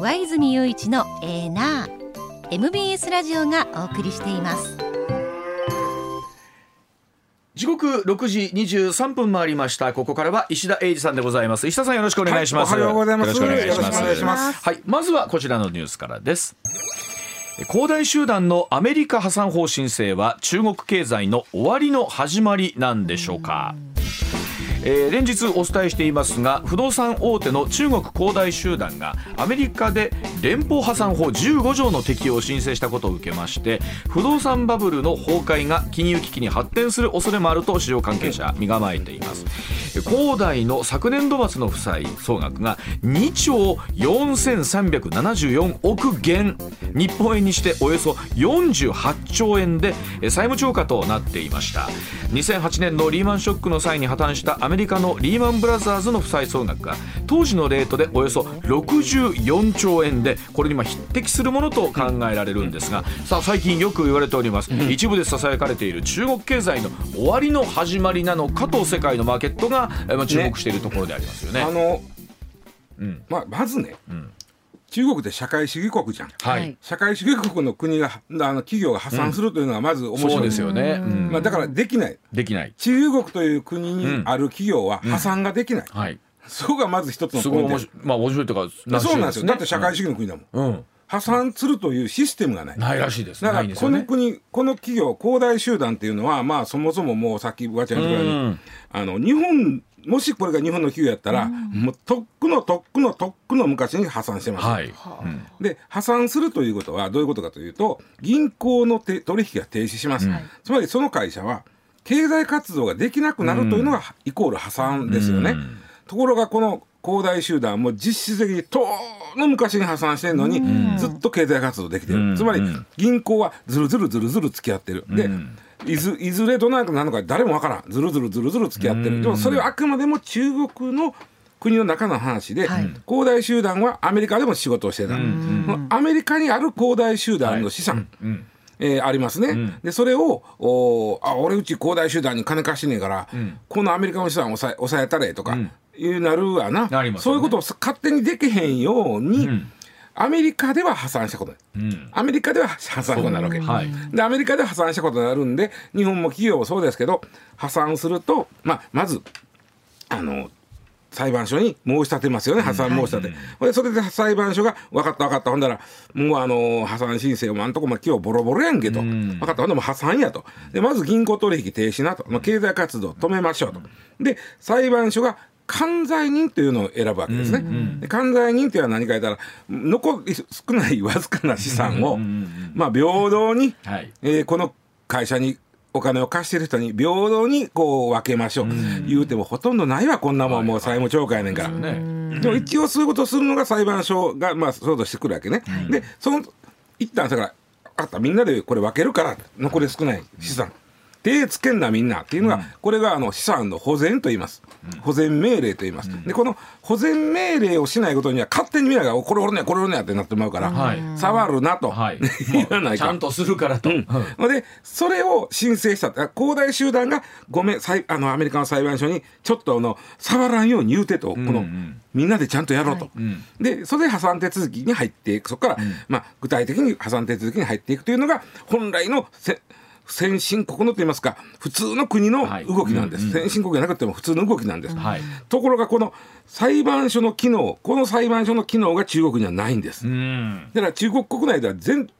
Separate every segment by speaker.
Speaker 1: 上泉雄一のエーナー。MBS ラジオがお送りしています。
Speaker 2: 時刻六時二十三分回りました。ここからは石田英二さんでございます。石田さんよろしくお願いします、
Speaker 3: はい、おはようございます。
Speaker 2: よろしくお願いします。はいまずはこちらのニュースからです。恒大集団のアメリカ破産法申請は中国経済の終わりの始まりなんでしょうか？えー、連日お伝えしていますが不動産大手の中国恒大集団がアメリカで連邦破産法15条の適用を申請したことを受けまして不動産バブルの崩壊が金融危機に発展する恐れもあると市場関係者身構えています。恒大の昨年度末の負債総額が2兆4374億元。日本円にしておよそ48兆円で債務超過となっていました。2008年のリーマンショックの際に破綻したアメリカのリーマンブラザーズの負債総額が当時のレートでおよそ64兆円でこれにま匹敵するものと考えられるんですがさあ最近よく言われております。一部でささやかれている中国経済の終わりの始まりなのかと世界のマーケットがま注目しているところでありますよね。
Speaker 3: あの、うん。まあ、まずね、うん中国って社会主義国じゃん、はい、社会主義国の国があの企業が破産するというのがまず面白い、
Speaker 2: うん、ですよね、
Speaker 3: まあ、だからできない。
Speaker 2: できない。
Speaker 3: 中国という国にある企業は破産ができない、うんはい、そこがまず一つのポイント。
Speaker 2: まあ面白いとか、
Speaker 3: ね、そうなんですよ。だって社会主義の国だもん、うん。破産するというシステムがない。
Speaker 2: ないらしいです。
Speaker 3: だからこの国、ね、この企業、恒大集団っていうのは、まあそもそももうさっきわちゃん言ったように、あの日本もしこれが日本の企業やったら、うん、もうとっくのとっくのとっくの昔に破産してます、はい。うん、で破産するということはどういうことかというと銀行の取引が停止します、うん、つまりその会社は経済活動ができなくなるというのがイコール破産ですよね、ところがこの恒大集団も実質的にとの昔に破産してるのに、ずっと経済活動できてる、つまり銀行はずるずるずるずる付き合ってる、でいずいずれどなたなのか誰もわからん。ずるずるずるずる付き合ってる。でもそれはあくまでも中国の国の中の話で、はい、恒大集団はアメリカでも仕事をしてた、アメリカにある恒大集団の資産、はい、えー、ありますね、うん、でそれをおあ俺うち恒大集団に金貸してねえから、うん、このアメリカの資産を抑え抑えたれとか、うん、いうなるわな、ね、そういうことを勝手にできへんように、アメリカでは破産したことない、うん、アメリカでは破産になるわけ、はい、でアメリカでは破産したことになるんで日本も企業もそうですけど破産すると、まあ、まずあの裁判所に申し立てますよね。破産申し立て、うん、それで裁判所が分かった分かった。ほんだらもうあの破産申請をあんとこま今日ボロボロやんけと、うん、分かった。ほんでも破産やと。でまず銀行取引停止なと、まあ、経済活動止めましょうと。で裁判所が管財人というのを選ぶわけですね。管財人というのは何か言ったら残り少ないわずかな資産を、まあ、平等に、はい、えー、この会社にお金を貸してる人に平等にこう分けましょう、言うてもほとんどないわこんなもん。もう債務超過やねんから、ね、でも一応そういうことをするのが裁判所がまあそうとしてくるわけね、でその一旦だからあったみんなでこれ分けるから残り少ない資産手つけんなみんな。っていうのが、これがあの資産の保全と言います。保全命令と言います。で、この保全命令をしないことには勝手にみんなが、これおるねこれおるねってなってまうから、触るなと、
Speaker 2: はい、言わないか。ちゃんとするからと。うん、
Speaker 3: で、それを申請した、恒大集団が、ごめん、あの、アメリカの裁判所に、ちょっとあの、触らんように言うてと、この、みんなでちゃんとやろうと。で、それで破産手続きに入っていく。そこから、まあ、具体的に破産手続きに入っていくというのが、本来のせ、先進国のといいますか普通の国の動きなんです、はいうんうん、先進国じゃなくても普通の動きなんです、はい、ところがこの裁判所の機能この裁判所の機能が中国にはないんです、だから中国国内では全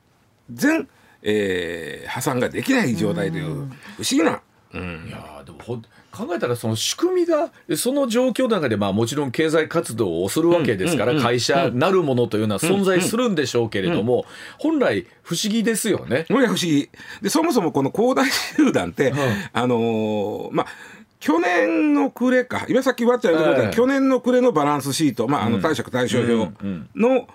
Speaker 3: 全、えー、破産ができない状態という不思議な、
Speaker 2: うん、いやでもほ考えたらその仕組みがその状況の中でまあもちろん経済活動をするわけですから会社なるものというのは存在するんでしょうけれども本来不思議ですよね。
Speaker 3: 不思議。でそもそもこの恒大集団って、あのー、まあ去年の暮れか、今さっき言った、えー、去年の暮れのバランスシート、まあ、あの貸借対照表の、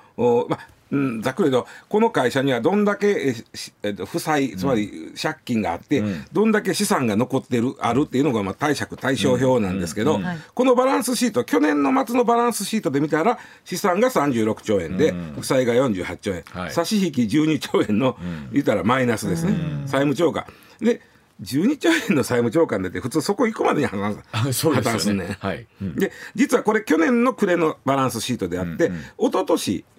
Speaker 3: まあ、うん、ざっくりとこの会社にはどんだけ、えっと、負債つまり借金があって、うん、どんだけ資産が残ってるあるっていうのが、まあ、貸借対照表なんですけど、このバランスシート去年の末のバランスシートで見たら資産が36兆円で、負債が48兆円、はい、差し引き12兆円の、言ったらマイナスですね、債務超過。で12兆円の債務超過出て普通そこ行くまでに破綻
Speaker 2: すよね。
Speaker 3: 破綻すんね。ん
Speaker 2: はい、うん。
Speaker 3: で実はこれ去年の暮れのバランスシートであって、
Speaker 2: うんうん。
Speaker 3: 一昨年えー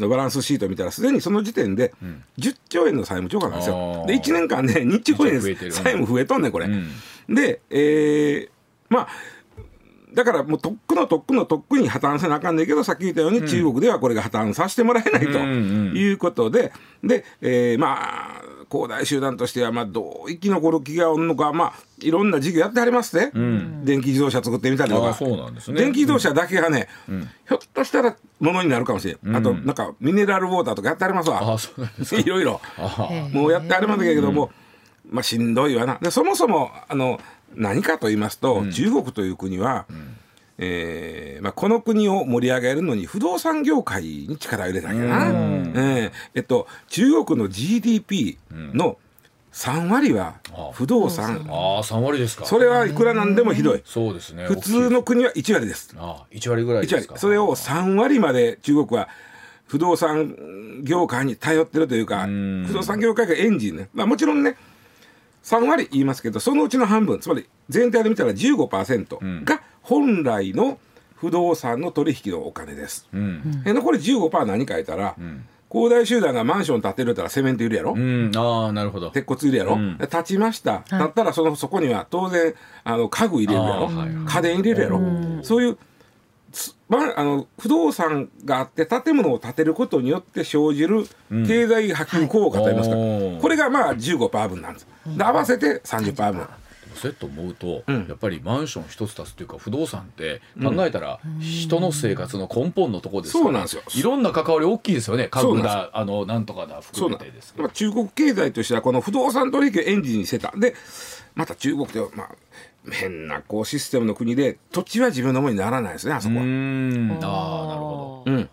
Speaker 3: のバランスシートを見たらすでにその時点で10兆円の債務超過なんです
Speaker 2: あ
Speaker 3: よ。
Speaker 2: ー
Speaker 3: で1年間で2兆円債務増えとんねんこれ。
Speaker 2: うん
Speaker 3: で、えーまあだからもうとっくのとっくのとっくに破綻せなあかんねんけどさっき言ったように中国ではこれが破綻させてもらえないと
Speaker 2: うんうん
Speaker 3: いうことで、で、えーまあ恒大集団としてはまあどう生き残る気がおんのかまあいろんな事業やってはりますね、電気自動車作ってみたりとか。
Speaker 2: ね。
Speaker 3: 電気自動車だけがね、ひょっとしたらものになるかもしれん、あとなんかミネラルウォーターとかやってありますわ。
Speaker 2: すか。
Speaker 3: いろいろ。もうやってありますけれども、まあしんどいわな。でそもそもあの何かと言いますと、中国という国は、えーまあ、この国を盛り上げるのに不動産業界に力を入れたんやな、えーえっと、中国の GDP の3割は不動産、
Speaker 2: ああ三割ですか。
Speaker 3: それはいくらなんでもひどい、
Speaker 2: そうですね。
Speaker 3: 普通の国は1割です。
Speaker 2: ああ一割ぐらい
Speaker 3: 1
Speaker 2: ですか。
Speaker 3: 割。それを3割まで中国は不動産業界に頼ってるというか
Speaker 2: ん。
Speaker 3: 不動産業界がエンジンね、まあ、もちろんね3割言いますけどそのうちの半分つまり全体で見たら15%が本来の不動産の取引のお金です。
Speaker 2: うん。
Speaker 3: え残り15%何か言ったら、恒大集団がマンション建てるったらセメントいるやろ、
Speaker 2: うん。ああなるほど。
Speaker 3: 鉄骨いるやろ、
Speaker 2: うん。
Speaker 3: で建ちました、建ったらそのそこには当然あの家具入れるやろ、
Speaker 2: はいはい。
Speaker 3: 家電入れるやろ、そういうつまあの不動産があって建物を建てることによって生じる経済波及効果といいますか、
Speaker 2: はい。おー。
Speaker 3: これがまあ15%分なんです、で合わせて30%分、
Speaker 2: セット思うと、
Speaker 3: ん。
Speaker 2: やっぱりマンション一つ足すというか不動産って考えたら人の生活の根本のところですから
Speaker 3: そうなんですよ。
Speaker 2: いろんな関わり大きいですよね。家具だあのなんとかだ含めてです
Speaker 3: 中国経済としてはこの不動産取引をエンジンにしてた。でまた中国ではまあ変なこうシステムの国で土地は自分のものにならないですねあそうこは。
Speaker 2: ああなるほ
Speaker 3: うん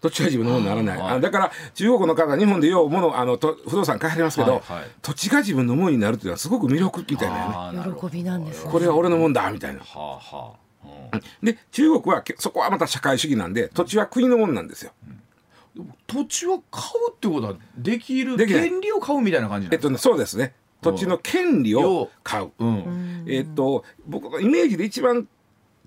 Speaker 3: 土地は自分のものにならない、
Speaker 2: はい。
Speaker 3: あだから中国の方日本でようものあのと不動産買いはりますけど、
Speaker 2: はいはい。
Speaker 3: 土地が自分のものになるっていうのはすごく魅力みたいなね。
Speaker 2: ああなるほど。
Speaker 1: 喜びなんですね。
Speaker 3: これは俺のもんだみたいな。
Speaker 2: はあはあ、うん。
Speaker 3: で中国はけそこはまた社会主義なんで土地は国のもんなんですよ。
Speaker 2: 土地は買うってことはできる権利を買うみたいな感じなんですか、
Speaker 3: えっとねそうですね土地の権利を買う。
Speaker 2: うん。
Speaker 3: えっと僕のイメージで一番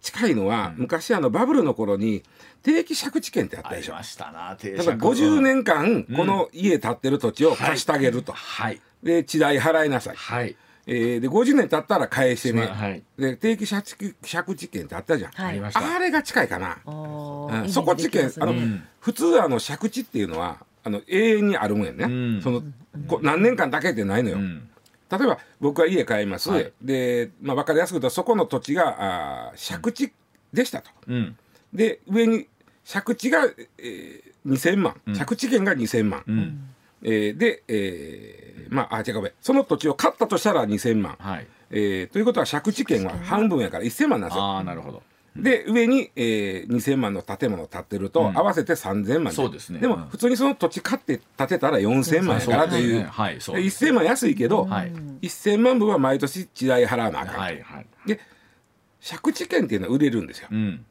Speaker 3: 近いのは、昔あのバブルの頃に定期借地権ってあったでしょ。
Speaker 2: ありましたな定
Speaker 3: 例えば50年間
Speaker 2: うん
Speaker 3: この家建ってる土地を貸してあげると。
Speaker 2: はい。
Speaker 3: で地代払いなさい。
Speaker 2: はい。
Speaker 3: えーで50年経ったら返してね。
Speaker 2: はい。
Speaker 3: で定期借地借地権ってあったじゃん。
Speaker 1: はい。
Speaker 2: ありました。
Speaker 3: あれが近いかな。
Speaker 1: あ
Speaker 3: うん。
Speaker 1: ー
Speaker 3: そこ地権、あの、
Speaker 2: うん。
Speaker 3: 普通あの借地っていうのはあの永遠にあるもんやね、
Speaker 2: うん。
Speaker 3: そのこ何年間だけってないのよ、
Speaker 2: うん
Speaker 3: 例えば僕は家買います、
Speaker 2: はい。
Speaker 3: で、まあ、分かりやすく言うとそこの土地があー借地でしたと。
Speaker 2: うん。
Speaker 3: で上に借地が、えー、2000万、
Speaker 2: ん。
Speaker 3: 借地権が2000万、
Speaker 2: うん。
Speaker 3: えーで、えーまああ違うごめん。その土地を買ったとしたら2000万、
Speaker 2: はい。
Speaker 3: えーということは借地権は半分やから1000万なんですよ。
Speaker 2: ああなるほど
Speaker 3: で上に、えー、2000万の建物建ってると、
Speaker 2: うん。
Speaker 3: 合わせて3000万
Speaker 2: そうですね。
Speaker 3: でも、
Speaker 2: うん。
Speaker 3: 普通にその土地買って建てたら4000万やからという。
Speaker 2: はいそう
Speaker 3: で
Speaker 2: です
Speaker 3: 1000万安いけど、
Speaker 2: はい。
Speaker 3: 1000万分は毎年地代払わなあかんと、
Speaker 2: はいはい。
Speaker 3: で借地権っていうのは売れるんですよ。
Speaker 2: うん。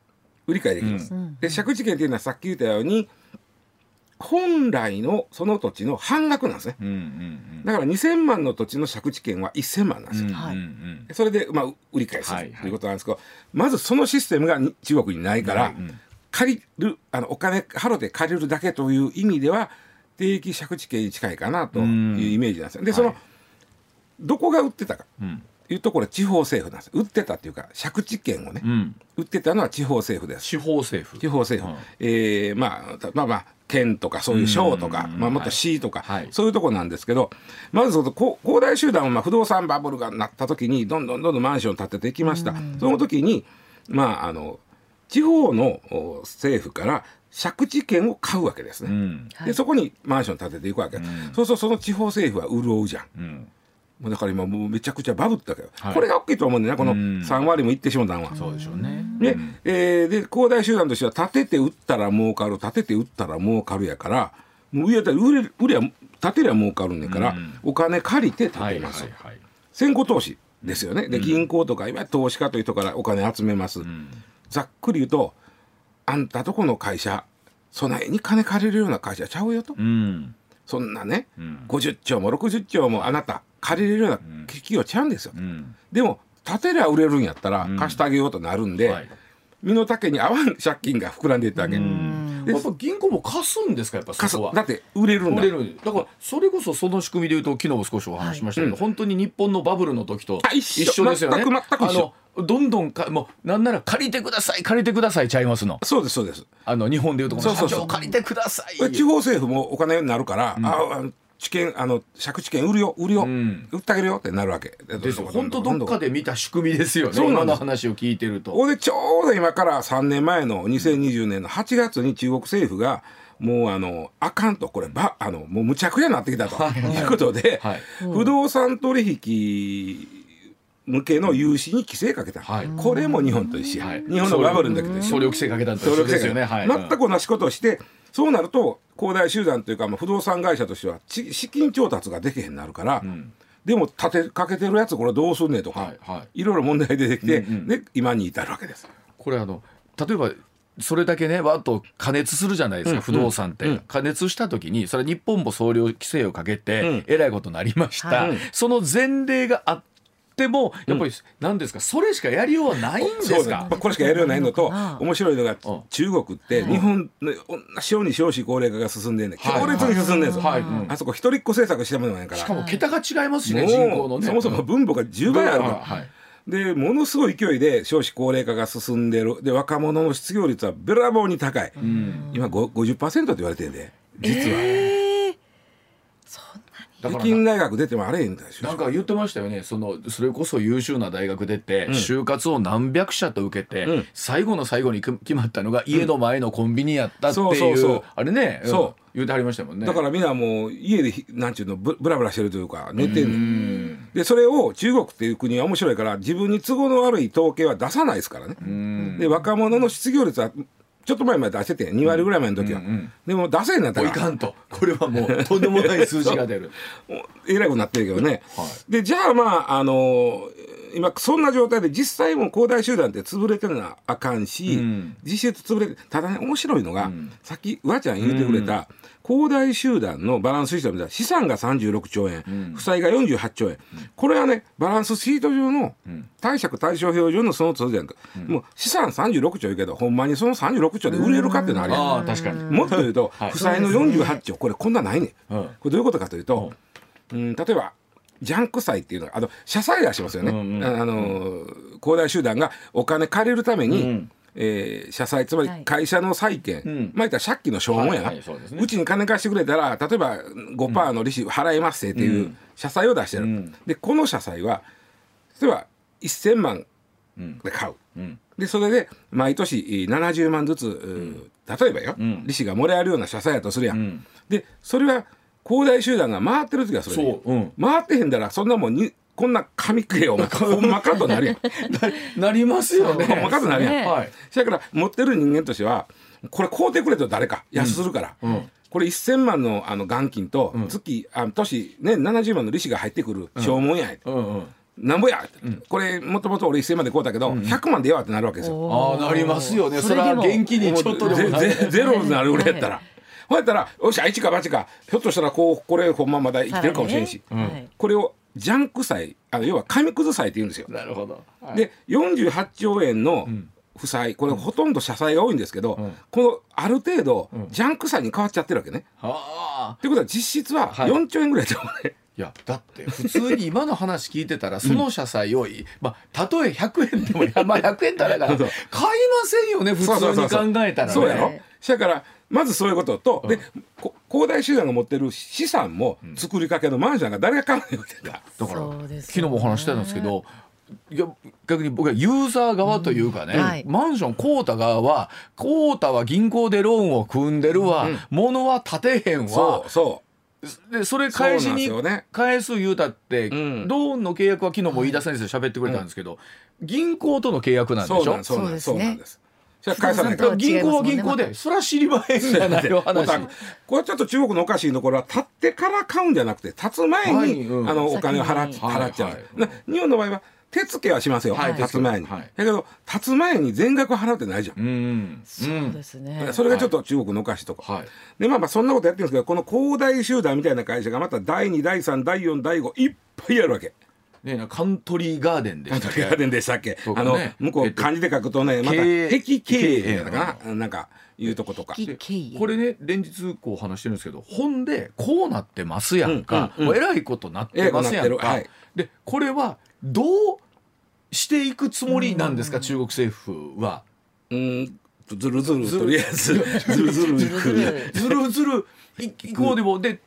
Speaker 3: 売り買いできます、
Speaker 1: うん。
Speaker 3: で借地権っていうのはさっき言ったように本来のその土地の半額なんですね。
Speaker 2: うんうん
Speaker 3: だから2000万の土地の借地権は1000万なんですよ、
Speaker 2: うん
Speaker 1: はい
Speaker 2: うん。うん
Speaker 3: それで、まあ、売り買いする
Speaker 2: はいはい
Speaker 3: ということなんですけど、まずそのシステムがに中国にないから、
Speaker 2: うんうん。
Speaker 3: 借りるあのお金払って借りるだけという意味では定期借地権に近いかなというイメージなんですよ。でその、
Speaker 2: はい。
Speaker 3: どこが売ってたか。
Speaker 2: うん
Speaker 3: いうところ地方政府なんです。売ってたっていうか借地権をね、
Speaker 2: うん。
Speaker 3: 売ってたのは地方政府です。
Speaker 2: 地方政府。
Speaker 3: 地方政府、
Speaker 2: はい
Speaker 3: えーまあたまあまあ県とかそういう省とか、
Speaker 2: うん。
Speaker 3: まあ、もっと市とか、
Speaker 2: はい。
Speaker 3: そういうとこなんですけどまずそのこ恒大集団はまあ不動産バブルがなった時にどんどんどんどんマンション建てていきました、その時にまああの地方のお政府から借地権を買うわけですね、
Speaker 2: うん。
Speaker 3: でそこにマンション建てていくわけ、
Speaker 2: ん。
Speaker 3: そうするとその地方政府は潤うじゃん。
Speaker 2: うん
Speaker 3: もうだから今もうめちゃくちゃバブったわけど、
Speaker 2: はい。
Speaker 3: これが大きいと思うんだよねこの
Speaker 2: うん。
Speaker 3: 3割もいってしもたんは。
Speaker 2: そうでしょうね。
Speaker 3: で,、
Speaker 2: うん。
Speaker 3: えーで恒大集団としては建てて売ったら儲かる建てて売ったら儲かるやからもう上やったら売れ売りゃ建てりゃ儲かるんだから、
Speaker 2: うん。
Speaker 3: お金借りて建
Speaker 2: はいはい
Speaker 3: てます、
Speaker 2: はい。
Speaker 3: 先行投資ですよね。で銀行とかいわゆる投資家という人からお金集めます、
Speaker 2: うん。
Speaker 3: ざっくり言うとあんたとこの会社備えに金借りるような会社ちゃうよと、
Speaker 2: うん。
Speaker 3: そんなね、
Speaker 2: うん。
Speaker 3: 50兆も60兆もあなた借りれるような企業ちゃうんですよ、
Speaker 2: うん。
Speaker 3: でも建てりゃ売れるんやったら
Speaker 2: ん。
Speaker 3: 貸してあげようとなるんで、
Speaker 2: はい。
Speaker 3: 身の丈に合わん借金が膨らんでいったわけ、
Speaker 2: やっぱ銀行も貸すんですかやっぱそこは？
Speaker 3: だって売れるんだ。
Speaker 2: 売れるだ。からそれこそその仕組みでいうと昨日も少しお話ししましたけど、
Speaker 3: はい。
Speaker 2: 本当に日本のバブルの時と
Speaker 3: あ一緒。
Speaker 2: ですよね。
Speaker 3: 全く全く
Speaker 2: どんどんかもうなんなら借りてください借りてくださいちゃいますの。
Speaker 3: そうですそうです。
Speaker 2: あの日本でいうとこの
Speaker 3: そうそうそう
Speaker 2: 社長借りてください。
Speaker 3: 地方政府もお金になるから、ああの知見あの借地権売るよ売るよ、
Speaker 2: ん
Speaker 3: 売ってあげるよってなるわけ
Speaker 2: ですよ本当どっかで見た仕組みですよね。
Speaker 3: そう
Speaker 2: 今の話を聞いてると。
Speaker 3: でちょうど今から3年前の2020年の8月に中国政府がもうあのあかんとこればあのもうむちゃくちゃになってきたということで、
Speaker 2: はい
Speaker 3: 不動産取引向けの融資に規制かけた、
Speaker 2: はい。
Speaker 3: これも日本と一緒。や、
Speaker 2: はい。
Speaker 3: 日本のバブルの時と一緒。
Speaker 2: 総量規制かけたんですよね。はい。
Speaker 3: 全く同じことをしてそうなると恒大集団というか、まあ、不動産会社としてはち資金調達ができへんなるから、
Speaker 2: ん。
Speaker 3: でも立てかけてるやつこれどうすんねんとか、
Speaker 2: はいはい。
Speaker 3: ろいろ問題出てきて、
Speaker 2: うんうん
Speaker 3: で今に至るわけです。
Speaker 2: これあの例えばそれだけねわっと加熱するじゃないですか、
Speaker 3: うん。
Speaker 2: 不動産って、
Speaker 3: うん。
Speaker 2: 加熱した時にそれは日本も総量規制をかけて、
Speaker 3: うん。
Speaker 2: えらいことになりました、
Speaker 3: はい。
Speaker 2: その前例があってもやっぱり何ですかそれしかやりようはないんですか？
Speaker 3: これしかやるようないのと面白いのが
Speaker 2: うん。
Speaker 3: 中国って日本の同じように少子高齢化が進んでんね
Speaker 2: はい。
Speaker 3: 強烈に進んでんですよ、
Speaker 2: はい。うん。
Speaker 3: あそこ一人っ子政策してもないから。
Speaker 2: しかも桁が違いますしね、人口のね。
Speaker 3: そもそも分母が10倍あるから、
Speaker 2: はい。
Speaker 3: でものすごい勢いで少子高齢化が進んでる。で若者の失業率はべらぼうに高い、今ご50%って言われてるんで実は、
Speaker 1: えー
Speaker 3: 北京大学出てもあれへんだよ
Speaker 2: なんか言ってましたよね。そのそれこそ優秀な大学出て、就活を何百社と受けて、
Speaker 3: うん。
Speaker 2: 最後の最後にく決まったのが家の前のコンビニやったっていう,、
Speaker 3: そうそうそう。
Speaker 2: あれね。
Speaker 3: そう。
Speaker 2: 言うてはりましたもんね。
Speaker 3: だからみんなもう家でひなんちゅうのブブラブラしてるというか寝てん。でそれを中国っていう国は面白いから自分に都合の悪い統計は出さないですからね、
Speaker 2: うん。
Speaker 3: で若者の失業率はちょっと前まで出してて2割ぐらい前の時は、
Speaker 2: うんうん。
Speaker 3: でも出せんなった
Speaker 2: もうい
Speaker 3: ら
Speaker 2: かんと。これはもう とんでもない数字が出る。
Speaker 3: えらくなってるけどね、
Speaker 2: は
Speaker 3: でじゃあまああの今そんな状態で実際もう恒大集団って潰れてるのはあかんし、
Speaker 2: うん。
Speaker 3: 実質潰れてただね面白いのが、
Speaker 2: ん。
Speaker 3: さっきうわちゃん言ってくれた、恒大集団のバランスシートを見たら資産が36兆円、
Speaker 2: ん。
Speaker 3: 負債が48兆円、これはねバランスシート上の貸借対照表上のその通じゃん。か、もう資産36兆やけどほんまにその36兆で売れるかってのあるやん。
Speaker 2: ああ確かに。
Speaker 3: もっと言うと、
Speaker 2: はい。
Speaker 3: 負債の48兆これこんなないねん、
Speaker 2: うん。
Speaker 3: これどういうことかというと、うん、例えばジャンク債っていうのがあの社債出しますよね、
Speaker 2: うんうん。
Speaker 3: ああの恒大集団がお金借りるために、
Speaker 2: うん
Speaker 3: えー社債つまり
Speaker 1: はい。
Speaker 3: 会社の債券、
Speaker 2: ん。
Speaker 3: まあ言ったら借金の証文や。な、
Speaker 2: はいはいそう
Speaker 3: ちに金貸してくれたら例えば5%の利子払いますっていう社債を出してる、
Speaker 2: うん。
Speaker 3: でこの社債は例えば1000万
Speaker 2: うん。
Speaker 3: で買う、
Speaker 2: うん。
Speaker 3: でそれで毎年えー70万ずつ、例えばよ、
Speaker 2: ん。
Speaker 3: 利子がもらえるような社債やとするやん、
Speaker 2: うん。
Speaker 3: でそれは恒大集団が回ってる時はそれで回ってへんだらそんなもんにこんな紙くれよお前。ほんまかとなるやん。
Speaker 2: ななりますよ。ね
Speaker 3: ほんまかとなるやん、
Speaker 1: ね
Speaker 2: はい
Speaker 3: そやから持ってる人間としてはこれ買うてくれと誰か安するから、
Speaker 2: うん。
Speaker 3: これ1000万のあの元金と月、あ年ね70万の利子が入ってくる証文や、
Speaker 2: うんうん。
Speaker 3: なんぼや、これもともと俺1000万で買うたけど、100万でええわってなるわけですよ。
Speaker 2: ああなりますよね。それは
Speaker 1: それでも
Speaker 2: 現金にちょっとでもな
Speaker 3: ぜぜゼロになるぐらいやったら。ほうやったら、よっしゃ、一か八か、ひょっとしたら、こう、これ、ほんままだ生きてるかもしれんし。
Speaker 1: はい。はい。
Speaker 3: これを、ジャンク債、あの、要は、紙くず債って言うんですよ。
Speaker 2: なるほど。はい。
Speaker 3: で、48兆円の負債、これ、ほとんど社債が多いんですけど、
Speaker 2: ん。
Speaker 3: この、ある程度、ジャンク債に変わっちゃってるわけね。
Speaker 2: ああ。
Speaker 3: ってことは、実質は
Speaker 2: はい。
Speaker 3: 4兆円ぐらいだよね。
Speaker 2: いやだって普通に今の話聞いてたらその社債を、まあたとえ100円でもいやまあ100円たらが買いませんよね普通に考えたらね。
Speaker 3: そうやろ？
Speaker 1: ね
Speaker 3: だからまずそういうことと、でこ恒大集団が持ってる資産も作りかけのマンションが誰が買うのよって
Speaker 2: だから
Speaker 1: ね。
Speaker 2: 昨日もお話したんですけどいや逆に僕はユーザー側というかね、
Speaker 1: うん。はい。
Speaker 2: マンション買うた側は買うたは銀行でローンを組んでるわ、物は建てへんわ。
Speaker 3: そうそ
Speaker 2: でそれ返しに返す言うたって、
Speaker 3: ん。
Speaker 2: ローンの契約は昨日も飯田先生喋ってくれたんですけど、銀行との契約な
Speaker 3: うん
Speaker 2: でしょ？
Speaker 3: そうなん
Speaker 1: そうです。ね。
Speaker 3: そうなんです。それは返さない
Speaker 2: 銀行は銀行で、それは知りまへんじゃないよ話
Speaker 3: おた。これちょっと中国のおかしいところは立ってから買うんじゃなくて立つ前に、あのお金を払っ払っちゃう、
Speaker 2: はいはい
Speaker 3: な日本の場合は手付けはしますよ、
Speaker 2: はい
Speaker 3: 立つ前に、
Speaker 2: はい。
Speaker 3: だけど立つ前に全額払うってないじゃん、
Speaker 2: うん
Speaker 4: そうですね。
Speaker 3: それがちょっと中国のおかしいとこ、
Speaker 2: はい。
Speaker 3: でまあまあそんなことやってるんですけどこの恒大集団みたいな会社がまた第2第3第4第5いっぱいあるわけ。
Speaker 2: ねなカントリーガーデンでしたっけ？
Speaker 3: ガーデンでしたっけ、
Speaker 2: ね。
Speaker 3: の向こ
Speaker 2: えっと
Speaker 3: う漢字で書くとねまた壁経営だかな？な。んかいうとことか。
Speaker 2: これね連日こう話してるんですけど本でこうなってますやんか、
Speaker 3: うんう
Speaker 2: えらいことなってますやんか、
Speaker 3: えらい。
Speaker 2: でこれはどうしていくつもりなんですか、中国政府は。
Speaker 3: うん。ずるずる
Speaker 2: ずる
Speaker 3: とりあえず。ずるずる。
Speaker 2: ずるずる。いいこうでも。で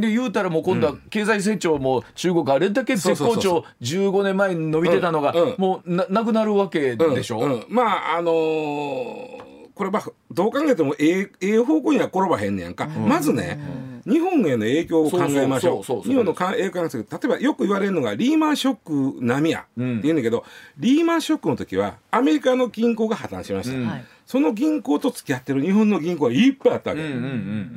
Speaker 2: で言うたらもう今度は経済成長も中国あれだけ絶好調15年前に伸びてたのがもうななくなるわけでしょ、
Speaker 3: うん。うん。まああのーこれまあどう考えてもええええ方向には転ばへんねやんか、まずね、日本への影響を考えましょう。日本のか影響なんですけど例えばよく言われるのがリーマンショック並みやって
Speaker 2: うん
Speaker 3: 言うんだけど、リーマンショックの時はアメリカの銀行が破綻しました。その銀行と付き合ってる日本の銀行がいっぱいあったわけ、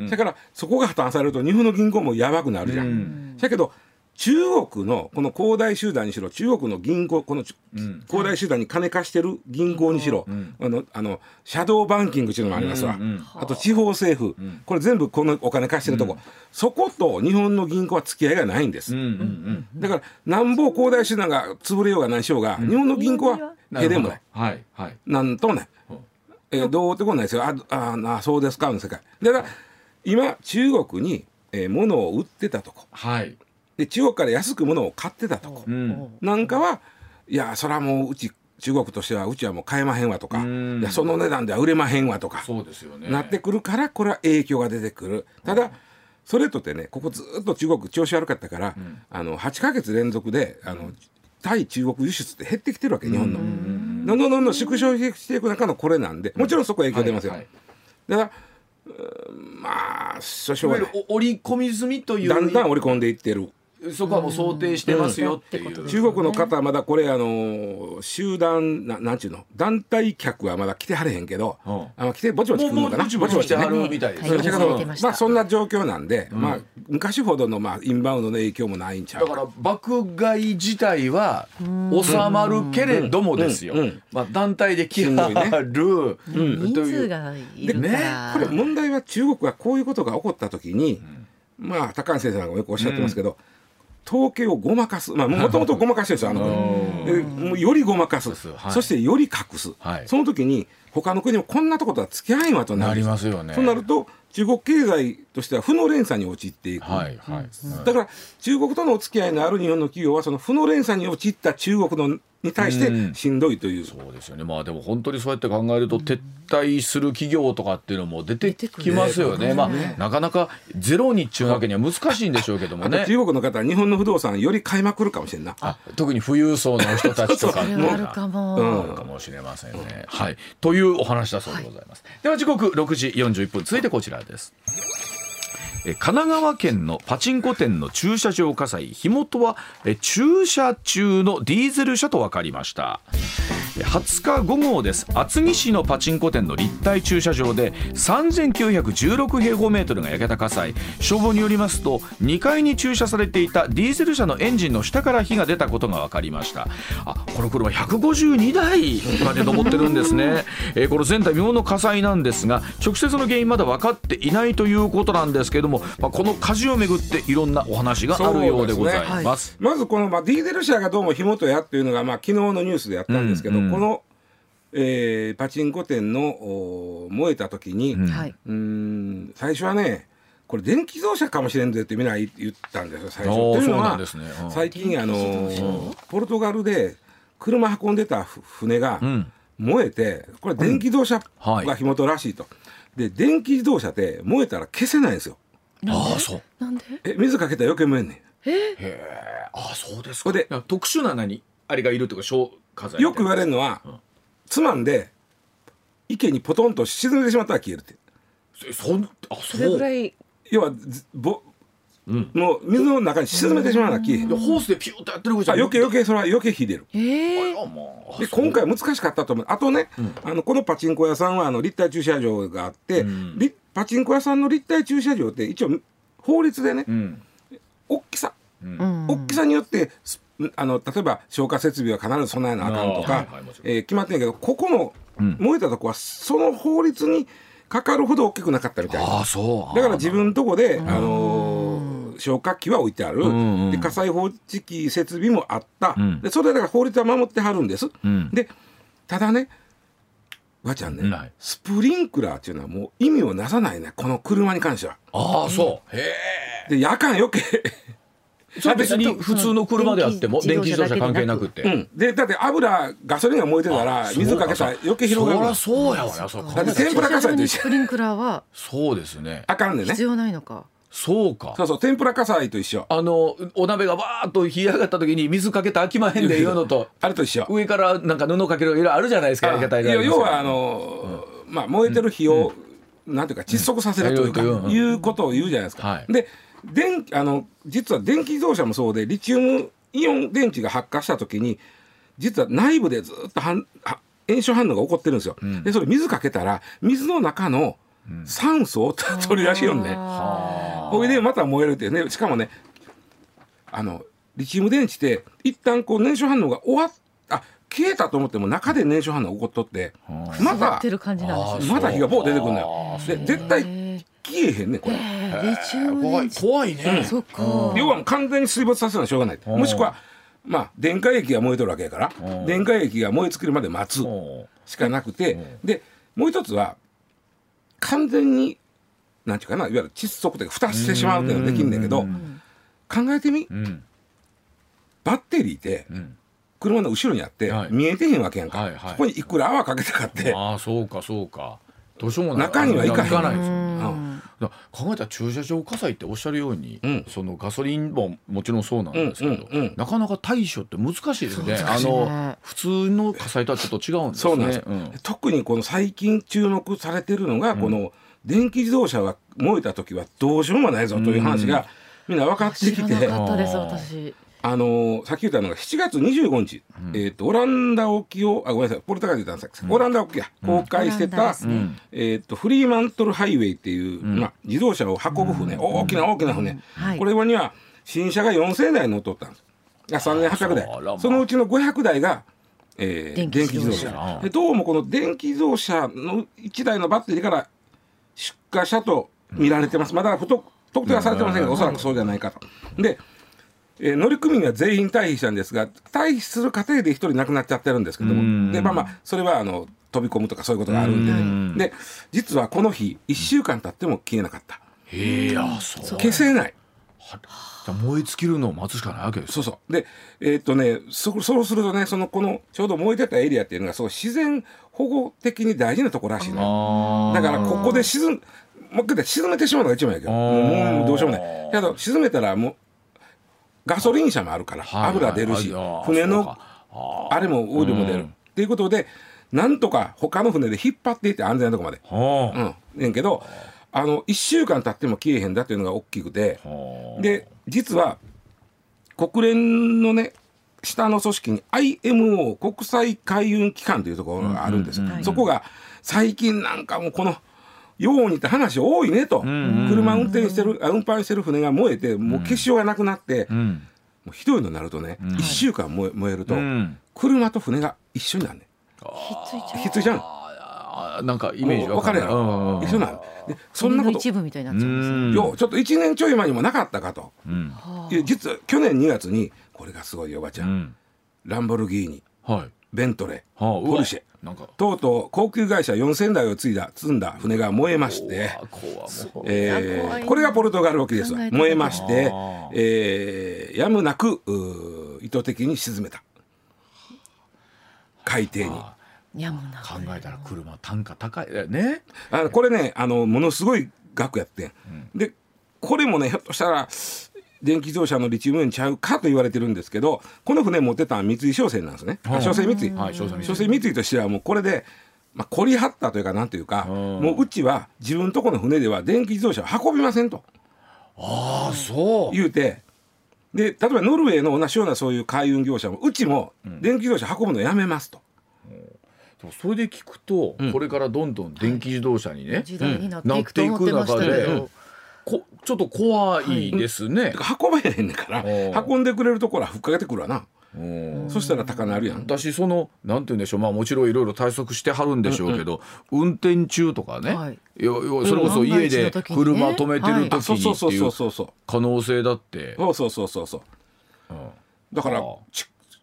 Speaker 3: だからそこが破綻されると日本の銀行もやばくなるじゃん。だけど中国のこの恒大集団にしろ中国の銀行このち
Speaker 2: うん。
Speaker 3: 恒大集団に金貸してる銀行にしろ、
Speaker 2: ん。
Speaker 3: あのあのシャドーバンキングっていうのもありますわ、
Speaker 2: うんうん
Speaker 3: あと地方政府、
Speaker 2: ん。
Speaker 3: これ全部このお金貸してるとこ、そこと日本の銀行は付き合いがないんです、
Speaker 2: うんうんうん。
Speaker 3: だからなんぼ恒大集団が潰れようが何しようが、日本の銀行はへでもない。
Speaker 2: はいはい。
Speaker 3: なんともない、
Speaker 2: うん。
Speaker 3: えーどうってことないです。よあああそうですかの世界。だから今中国に、えー物を売ってたとこ。
Speaker 2: はい
Speaker 3: で中国から安く物を買ってたと。こ
Speaker 2: うん。
Speaker 3: なんかはいやそれはもううち中国としてはうちはもう買えまへんわとか。
Speaker 2: うん。
Speaker 3: いやその値段では売れまへんわとか。
Speaker 2: そうですよね。
Speaker 3: なってくるからこれは影響が出てくる。ただそれとってねここずっと中国調子悪かったから、あの8ヶ月連続であの対中国輸出って減ってきてるわけ日本の。どんどんどんどん縮小していく中のこれなんでもちろんそこは影響出ますよ。
Speaker 2: はいはい
Speaker 3: だからまあしょしょがない。
Speaker 2: 織り込み済みという。
Speaker 3: だんだん織り込んでいってる。
Speaker 2: そこはもう想定してますよっていう、
Speaker 4: うん
Speaker 3: 中国の方はまだこれあの集団ななんちゅうの？団体客はまだ来てはれへんけど、
Speaker 2: うん。
Speaker 3: あの来てぼちぼち来るのかな？
Speaker 2: もうぼちぼち来てはるみたいです
Speaker 4: はい
Speaker 3: だけど
Speaker 4: 気づいてま
Speaker 3: あそんな状況なんで、まあ昔ほどのまあインバウンドの影響もないんちゃう
Speaker 2: だから爆買い自体は収まるけれどもですよ、
Speaker 3: うん。うん。
Speaker 2: まあ、団体で来
Speaker 3: しんどいね。
Speaker 2: はる、
Speaker 4: 人
Speaker 2: という。
Speaker 4: 数がいるから。
Speaker 3: これ問題は中国がこういうことが起こった時に、まあ高橋先生なんかもよくおっしゃってますけど、統計をごまかす。まあもともとごまかしてるんですよあの国えもうよりごまかす。
Speaker 2: はい。
Speaker 3: そしてより隠す、
Speaker 2: はい。
Speaker 3: その時に他の国もこんなとことは付き合えんわとなる
Speaker 2: なりますよね。
Speaker 3: となると中国経済としては負の連鎖に陥っていく、
Speaker 2: はいはい、
Speaker 3: だから中国とのお付き合いのある日本の企業はその負の連鎖に陥った中国のに対してしんどいという、
Speaker 2: そうですよね。まあでも本当にそうやって考えると撤退する企業とかっていうのも出てきますよね。まあなかなかゼロにっちゅうわけには難しいんでしょうけどもね。
Speaker 3: 中国の方は日本の不動産より買いまくるかもしれんな。
Speaker 2: あ特に富裕層の人たちとか。
Speaker 4: それはあるかも。
Speaker 3: うん。
Speaker 2: あるかもしれませんね。はい、というお話だそうでございます。では時刻6時41分。続いてこちらです。神奈川県のパチンコ店の駐車場火災。火元は駐車中のディーゼル車と分かりました。20日午後です。厚木市のパチンコ店の立体駐車場で3916平方メートルが焼けた火災。消防によりますと2階に駐車されていたディーゼル車のエンジンの下から火が出たことが分かりました。あこの車152台まで上ってるんですね、えーこの前代未聞の火災なんですが直接の原因まだ分かっていないということなんですけども、まあ、この火事をめぐっていろんなお話があるようでございます。
Speaker 3: まずこの、まあ、ディーゼル車がどうも火元やっていうのが、まあ、昨日のニュースでやったんですけど、
Speaker 2: うんうん。
Speaker 3: この、えーパチンコ店のお燃えた時に、う
Speaker 2: うん
Speaker 3: 最初はねこれ電気自動車かもしれんぜってみんな言ったんですよ最初。というのは
Speaker 2: ですね。うん。
Speaker 3: 最近あのポルトガルで車運んでたふ船が
Speaker 2: うん。
Speaker 3: 燃えてこれ電気自動車
Speaker 2: はい。
Speaker 3: が火元らしいと。で電気自動車って燃えたら消せないんですよ。
Speaker 2: ああそう。
Speaker 4: なんで？
Speaker 3: え水かけたら余計燃えんねん。
Speaker 2: へえああそうですか。
Speaker 3: これで
Speaker 2: 特殊な何？あれがいるっていうか消火剤
Speaker 3: よく言われるのは、
Speaker 2: うん。
Speaker 3: つまんで池にポトンと沈めてしまったら消えるって
Speaker 2: えそんあ
Speaker 4: それぐらい
Speaker 3: 要はずぼ
Speaker 2: うん
Speaker 3: もう水の中に沈めてしまうなら消えへん、
Speaker 2: でホースでピューってやってるじゃん。
Speaker 3: あ余計余計それは余計火出る。
Speaker 4: え
Speaker 3: で今回難しかったと思う。あとね、あのこのパチンコ屋さんはあの立体駐車場があって、
Speaker 2: うん。
Speaker 3: りパチンコ屋さんの立体駐車場って一応法律でね、
Speaker 2: うん。
Speaker 3: 大きさ。大きさによってあの例えば消火設備は必ず備えなあかんとか、えー決まってんやけどここの
Speaker 2: うん。
Speaker 3: 燃えたとこはその法律にかかるほど大きくなかったみたいな。
Speaker 2: ああそう。
Speaker 3: だから自分のとこで、あのー消火器は置いてある、
Speaker 2: んうん。
Speaker 3: で火災報知器設備もあった、
Speaker 2: うん。
Speaker 3: でそれだから法律は守ってはるんです、
Speaker 2: うん。
Speaker 3: でただねわちゃんね、
Speaker 2: はい。
Speaker 3: スプリンクラーっていうのはもう意味をなさないねこの車に関しては。
Speaker 2: ああそう。へえ。
Speaker 3: で夜間余計。
Speaker 2: それ別に普通の車であっても電気自動車関係なくて。
Speaker 3: うん。でだって油ガソリンが燃えてたら水かけたら余計広がるの
Speaker 2: そりゃそうやわなそう
Speaker 3: だって天ぷら火災と一緒。
Speaker 4: 駐車場にスプリンクラーは
Speaker 2: そうですね。
Speaker 3: あかんね。
Speaker 4: 必要ないのか。
Speaker 2: そうか。
Speaker 3: そうそう天ぷら火災と一緒。
Speaker 2: あのお鍋がわーっと火上がった時に水かけたら飽きまへんでいうのと
Speaker 3: あれと一緒。
Speaker 2: 上からなんか布かけるいろいろあるじゃないですかやり方いろいろありますから
Speaker 3: 要はあのーまあ燃えてる火を、なんていうか窒息させるというか、
Speaker 2: うん。
Speaker 3: いうことを言うじゃないですか。
Speaker 2: はい。
Speaker 3: で電あの実は電気自動車もそうでリチウムイオン電池が発火した時に実は内部でずっと反は炎症反応が起こってるんですよ。でそれ水かけたら水の中の酸素を取り出しよんね。
Speaker 4: あ
Speaker 3: ほいでまた燃えるっていうね。しかもねあのリチウム電池って一旦こう燃焼反応が終わっあ消えたと思っても中で燃焼反応が起こっとって
Speaker 4: ー
Speaker 3: また
Speaker 4: 座ってる感じなんですね。
Speaker 3: また火がボー出てくるのよ。で絶対消えへんねこれ。
Speaker 4: えーリチウム
Speaker 2: 怖い
Speaker 4: 電池。
Speaker 2: 怖いね。
Speaker 4: そっか。
Speaker 3: 要はもう完全に水没させるのはしょうがない。
Speaker 2: うん。
Speaker 3: もしくはまあ電解液が燃えとるわけやから
Speaker 2: うん。
Speaker 3: 電解液が燃え尽きるまで待つ
Speaker 2: お
Speaker 3: しかなくてでもう一つは完全になんていうかないわゆる窒息というか蓋してしまうっていうのができるんだけど
Speaker 2: うん
Speaker 3: 考えてみ。
Speaker 2: うん。
Speaker 3: バッテリーって
Speaker 2: うん。
Speaker 3: 車の後ろにあって
Speaker 2: はい。
Speaker 3: 見えてへんわけやんか、
Speaker 2: はいはい
Speaker 3: そこにいくら泡かけたかって、
Speaker 2: ああそうかそうか。どうしようもない。
Speaker 3: 中には行かへん。
Speaker 2: ないですよ。
Speaker 3: うん。
Speaker 2: だから考えたら駐車場火災っておっしゃるように、
Speaker 3: うん。
Speaker 2: そのガソリンももちろんそうなんですけど、
Speaker 3: うんうんうん。
Speaker 2: なかなか対処って難しいですね。
Speaker 4: ね。
Speaker 2: の普通の火災とはちょっと違うんですね。
Speaker 3: そうなんです、
Speaker 2: ん。
Speaker 3: 特にこの最近注目されてるのが、この電気自動車が燃えた時はどうしようもないぞという話がみんな分かってき
Speaker 4: 知ら
Speaker 3: て、
Speaker 4: なかったです私。
Speaker 3: あのーさっき言ったのが7月25日、えー、とオランダ沖をあごめんなさいポルトガルで言ったんですけど、オランダ沖や公開してた、
Speaker 4: ですね。
Speaker 3: えー、とフリーマントルハイウェイっていう、まあ、自動車を運ぶ船、大きな大きな船、
Speaker 4: はい。
Speaker 3: これには新車が4000台乗っとったんです。いや3800台。そのうちの500台が、えー
Speaker 4: 電気
Speaker 3: 自動
Speaker 4: 自動
Speaker 3: 車。
Speaker 2: 車
Speaker 3: でどうもこの電気自動車の1台のバッテリーから出火したと見られてます。まだ不特特定はされてませんがおそらくそうじゃないかと。でえー乗組員は全員退避したんですが退避する過程で一人亡くなっちゃってるんですけど
Speaker 2: うん。
Speaker 3: もでまあまあそれはあの飛び込むとかそういうことがあるんで
Speaker 2: うん。
Speaker 3: ねで実はこの日1週間経っても消えなかった。
Speaker 2: へえあそう。
Speaker 3: 消せない。
Speaker 2: じゃあ燃え尽きるのを待つしかないわけです
Speaker 3: そうそう。でえーっとねそそうするとねそのこのちょうど燃えてたエリアっていうのがそう自然保護的に大事なところらしいのだからここで沈むもう一回沈めてしまうのが一番やけど。もうどうしようもない。けど沈めたらもうガソリン車もあるから
Speaker 2: はい
Speaker 3: 油出るし船の
Speaker 2: あ
Speaker 3: れもオイルも出る。
Speaker 2: うん。
Speaker 3: っていうことでなんとか他の船で引っ張っていって安全なとこまで。
Speaker 2: はあ。
Speaker 3: うん。ねんけどあの1週間経っても消えへんだっていうのが大きくて
Speaker 2: はあ。
Speaker 3: で実は国連のね下の組織に IMO 国際海運機関というところがあるんですよ、
Speaker 2: うんうんうん。
Speaker 3: そこが最近なんかもうこのようにって話多いねと、
Speaker 2: んうん
Speaker 3: 車運転してるあ運搬してる船が燃えてもう消しようがなくなって、も
Speaker 2: うん。
Speaker 3: うひどいのになるとね、
Speaker 2: ん。
Speaker 3: 1週間燃え燃えると、
Speaker 2: うん。
Speaker 3: 車と船が一緒になるね
Speaker 4: ひっついちゃう。
Speaker 3: ひっついちゃうの。
Speaker 2: あーなんかイメージ
Speaker 3: 分かる。やろ、一緒なのでそんなこと
Speaker 4: 一部みたいになっちゃうんです
Speaker 3: ようちょっと1年ちょい前にもなかったかと、実は去年2月にこれがすごいよおばちゃん、
Speaker 2: うん。
Speaker 3: ランボルギーニ。
Speaker 2: はい
Speaker 3: ベントレポルシェ。
Speaker 2: なんか。
Speaker 3: とうとう高級会社4000台を積いだ積んだ船が燃えまして、これがポルトガル沖です燃えましてえーやむなく意図的に沈めた。海底に。
Speaker 4: いやもうな
Speaker 2: 考えたら車単価高い。えね？
Speaker 3: あのこれねあのものすごい額やってん、でこれもねひょっとしたら電気自動車のリチウムイオンちゃうかと言われてるんですけどこの船持ってたのは三井商船なんですね、
Speaker 2: はい。
Speaker 3: 商船三井、
Speaker 2: はい商船三井。
Speaker 3: 商船三井としてはもうこれで、まあ、凝り張ったというかなんというか、
Speaker 2: うん。
Speaker 3: もううちは自分とこの船では電気自動車を運びませんと。
Speaker 2: ああそう。
Speaker 3: 言うてで例えばノルウェーの同じようなそういう海運業者もうちも電気自動車運ぶのやめますと、
Speaker 2: それで聞くと、
Speaker 3: うん。
Speaker 2: これからどんどん電気自動車にね、
Speaker 4: なっていく
Speaker 2: 中
Speaker 4: ど。
Speaker 2: こちょっと怖いですね。
Speaker 3: 運ばへんねんから運んでくれるところはふっかけてくるわな。
Speaker 2: うん
Speaker 3: そしたら高なるやん。
Speaker 2: 私そのなんて言うんでしょう。まあもちろんいろいろ対策してはるんでしょうけど、運転中とかね、
Speaker 4: はい。
Speaker 2: よよそれこそ家で車止めてる時に
Speaker 3: そうそう
Speaker 2: っていう可能性だって、
Speaker 3: そうそうそうそうそう。
Speaker 2: うん。
Speaker 3: だから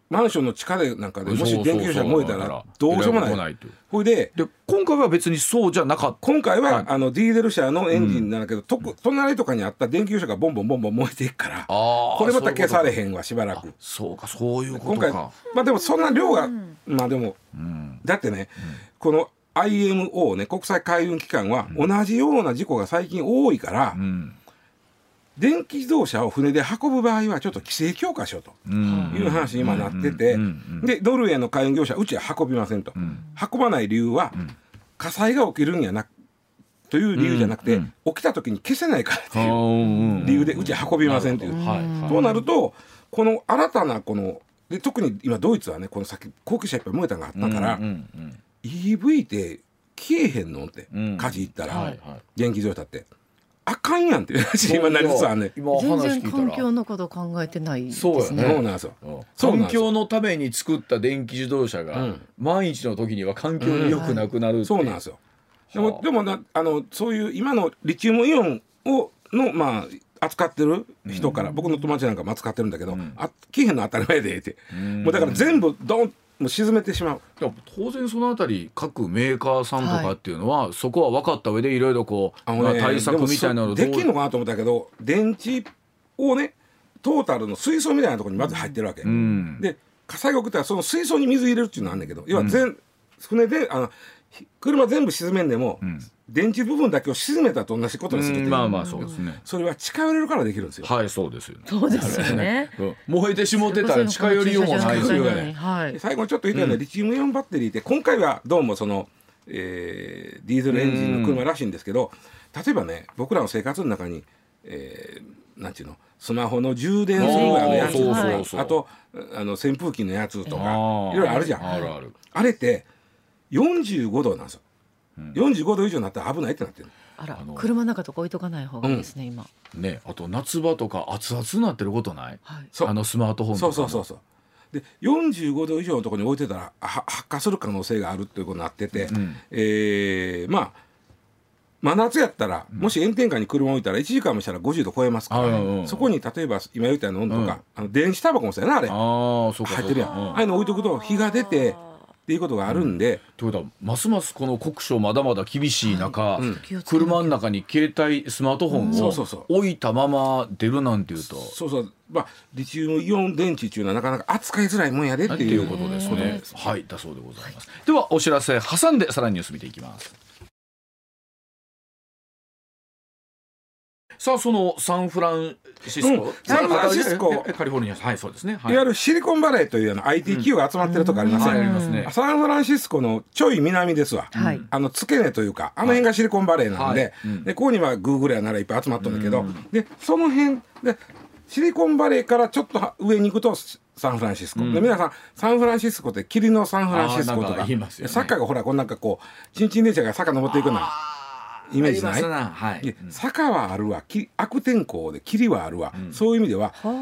Speaker 3: マンションの地下でなんかでもし電気自動車が燃えた
Speaker 2: ら
Speaker 3: らどうしようもな
Speaker 2: ない
Speaker 3: ほいで
Speaker 2: で今回は別にそうじゃなかった。
Speaker 3: 今回は、
Speaker 2: はい。
Speaker 3: あのディーゼル車のエンジンなんだけど、とく隣とかにあった電気自動車がボンボンボンボン燃えていくからこれまた消され
Speaker 2: ん
Speaker 3: へんわしばらく。
Speaker 2: そうかそういうこ
Speaker 3: 今回
Speaker 2: とか
Speaker 3: まあでもそんな量が、まあでも
Speaker 2: うん。
Speaker 3: だってね、この IMO ね国際海運機関は同じような事故が最近多いから、
Speaker 2: うん
Speaker 3: 電気自動車を船で運ぶ場合はちょっと規制強化しようと
Speaker 2: うん。
Speaker 3: いう話に今なってて、でノルウェーの海運業者うちは運びませんと、
Speaker 2: ん
Speaker 3: 運ばない理由は、火災が起きるんやなという理由じゃなくて、
Speaker 2: うん
Speaker 3: 起きた時に消せないからっていう
Speaker 2: うん
Speaker 3: 理由でうちは運びませんという。となるとこの新たなこので特に今ドイツはねこの先高級車いっぱい燃えたのがあったから、EV って消えへんのって、
Speaker 2: うん。
Speaker 3: 火事行ったら、
Speaker 2: はいはい。
Speaker 3: 電気自動車ってあかんやんっていう話に今なりつつあんね
Speaker 4: 全然
Speaker 2: 話聞いたら
Speaker 4: 環境のこと考えてないです
Speaker 2: そうやね。
Speaker 3: そうなんですよ。
Speaker 2: うん。
Speaker 3: そうなんですよ。
Speaker 2: 環境のために作った電気自動車が、
Speaker 3: うん。
Speaker 2: 万一の時には環境に良くなくなる
Speaker 3: そうなんですよ。でも
Speaker 2: はあ。
Speaker 3: でもなあのそういう今のリチウムイオンをのまあ扱ってる人から、僕の友達なんかも扱ってるんだけど、あ消えへんの当たり前でって、
Speaker 2: ん。
Speaker 3: もうだから全部ドンもう沈めてしまう。
Speaker 2: 当然そのあたり各メーカーさんとかっていうのは、そこは分かった上でいろいろこう、
Speaker 3: あのね
Speaker 2: まあ対策みたいなのを
Speaker 3: できんのかなと思ったけど電池をねトータルの水槽みたいなところにまず入ってるわけ、
Speaker 2: ん。
Speaker 3: で火災が起きたらその水槽に水入れるっていうのあんねんけど要は全、船であのひ車全部沈めんでも、電池部分だけを沈めたと同じことにするっていう。
Speaker 2: うんまあまあそうですね、
Speaker 3: それは近寄れるからできるんですよ。
Speaker 2: はいそうですよね。
Speaker 4: そうですよね。
Speaker 2: うん。燃えてしもてたら近寄りようもないですよね。
Speaker 4: はい。
Speaker 3: で最後にちょっと言ったようなリチウムイオンバッテリーって今回はどうもその、えーディーゼルエンジンの車らしいんですけど例えばね僕らの生活の中に、えーなんていうのスマホの充電するあのやつ
Speaker 2: そう
Speaker 4: そう
Speaker 2: そう。
Speaker 3: あとあの扇風機のやつとかいろいろあるじゃん。
Speaker 2: あるある。
Speaker 3: あれって45度なんですよ、45度以上になったら危ないってなってる
Speaker 4: あら
Speaker 2: あの。
Speaker 4: 車の中とか置いとかない方がいいですね今。
Speaker 2: ねあと夏場とか熱々になってることない？
Speaker 4: はい
Speaker 3: そう。
Speaker 2: あのスマートフォン
Speaker 3: そう
Speaker 2: とかも
Speaker 3: そうそうそうで45度以上のところに置いてたらは発火する可能性があるっていうことになってて、
Speaker 2: ん。
Speaker 3: えーまあ真夏やったら、もし炎天下に車置いたら1時間もしたら50度超えますから、
Speaker 2: うんうんうん。
Speaker 3: そこに例えば今言ったような温度とか、あの電子タバコもそうやなあれ。
Speaker 2: ああそうか
Speaker 3: 入ってるやん、ああいうの置いとくと火が出てっていうことがあるんで、
Speaker 2: ということはますますこの酷暑まだまだ厳しい中、車の中に携帯スマートフォンを置いたまま出るなんていうと。
Speaker 3: そうそう。まあリチウムイオン電池っていうのはなかなか扱いづらいもんやでっ
Speaker 2: ってて
Speaker 3: い
Speaker 2: うことですね。はい、だそうでございます。ではお知らせ。挟んでさらにニュース見ていきます。さあそのサンフランシスコ、
Speaker 3: うん。サンフランシスコ
Speaker 2: ええカリフォルニアはいそうですね。はい。
Speaker 3: いわゆるシリコンバレーというような IT 企業が集まってるとこありません、
Speaker 2: はいありますね。
Speaker 3: サンフランシスコのちょい南ですわ、
Speaker 4: はい。
Speaker 3: あの付け根というかあの辺がシリコンバレーなんで,、
Speaker 2: はい。うん。
Speaker 3: でここにはグーグルやならいっぱい集まったんだけど、でその辺でシリコンバレーからちょっとは上に行くとサンフランシスコ、で皆さんサンフランシスコって霧のサンフランシスコとか。
Speaker 2: ね
Speaker 3: サッカーがほらこんなんかこうチンチン電車が坂登っていくよ。うなイメージない？
Speaker 2: はい。
Speaker 3: で。坂はあるわ。き悪天候で霧はあるわ、そういう意味では
Speaker 4: は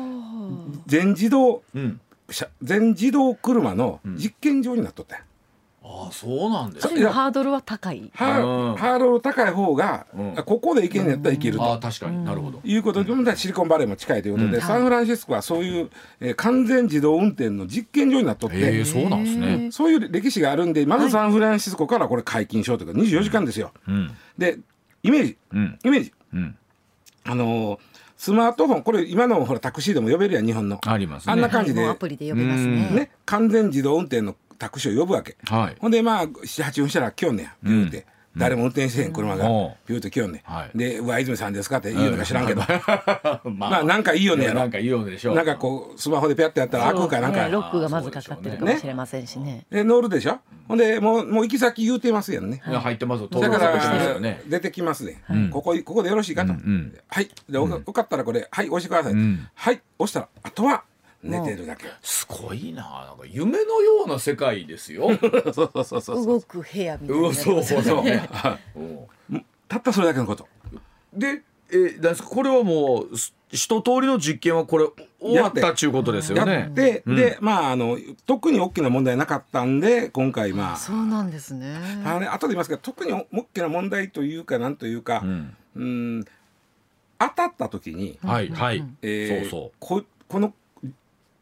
Speaker 3: 全自動
Speaker 2: うん。
Speaker 3: 車全自動車の実験場になっとったんや
Speaker 2: ああそうなんです
Speaker 4: ハードルは高い。
Speaker 3: ハ
Speaker 2: うん。
Speaker 3: ーハードル高い方が、
Speaker 2: うん。
Speaker 3: ここで行けんやったらいけると。
Speaker 2: ああ確かに。なるほど。
Speaker 3: いうことで、シリコンバレーも近いということで、サンフランシスコはそういう、えー完全自動運転の実験場になっとって、
Speaker 2: ええそうなんですね。
Speaker 3: そういう歴史があるんでまずサンフランシスコからこれ解禁しようというか24時間ですよ。
Speaker 2: うん。
Speaker 3: でイメージ。
Speaker 2: うん。
Speaker 3: イメージ。
Speaker 2: うん。
Speaker 3: あのースマートフォンこれ今のほらタクシーでも呼べるやん日本の。
Speaker 2: ありますね。
Speaker 3: あんな感じで。
Speaker 4: アプリで呼べますね。
Speaker 3: ね、完全自動運転のタクシーを呼ぶわけ。
Speaker 2: はい。
Speaker 3: ほんでまあ78分したら来よんねやピューって、誰も運転してへん車が
Speaker 2: うん。
Speaker 3: ピューって来よんねん、
Speaker 2: はい。
Speaker 3: で「うわ泉さんですか?」って言いよんのか知らんけど、
Speaker 2: ま
Speaker 3: まあなんかいいよねやろ。
Speaker 2: なんかいいよねでしょう。
Speaker 3: なんかこうスマホでピャッてやったら開くかなんか、
Speaker 4: ねロックがまずかかってるかもしれませんしね。
Speaker 3: で乗るでしょ？ほんでもうもう行き先言うてますやんね、
Speaker 2: いや入ってますよ。
Speaker 3: だから。出てきますね、ここここでよろしいかと、
Speaker 2: ん
Speaker 3: はい。でおよかったらこれはい押してください、
Speaker 2: ん。
Speaker 3: はい押したらあとは寝てるだけ、
Speaker 2: すごいな。なんか夢のような世界ですよ。
Speaker 3: そうそうそうそう
Speaker 4: 動く部屋みたいな。
Speaker 2: そうそうそう。
Speaker 3: たったそれだけのこと。
Speaker 2: でえー、なんですか？これはもうす一通りの実験はこれ終わったっちゅうことですよ
Speaker 3: や
Speaker 2: ね
Speaker 3: っ。て、
Speaker 2: うん。
Speaker 3: でまああの特に大きな問題なかったんで今回まあ。
Speaker 4: そうなんですね。
Speaker 3: あれ後で言いますけど特に大きな問題というかなんというか
Speaker 2: う、ん。
Speaker 3: うん、当たった時に、
Speaker 2: はいはい、
Speaker 3: えー
Speaker 2: そうそう。
Speaker 3: ここの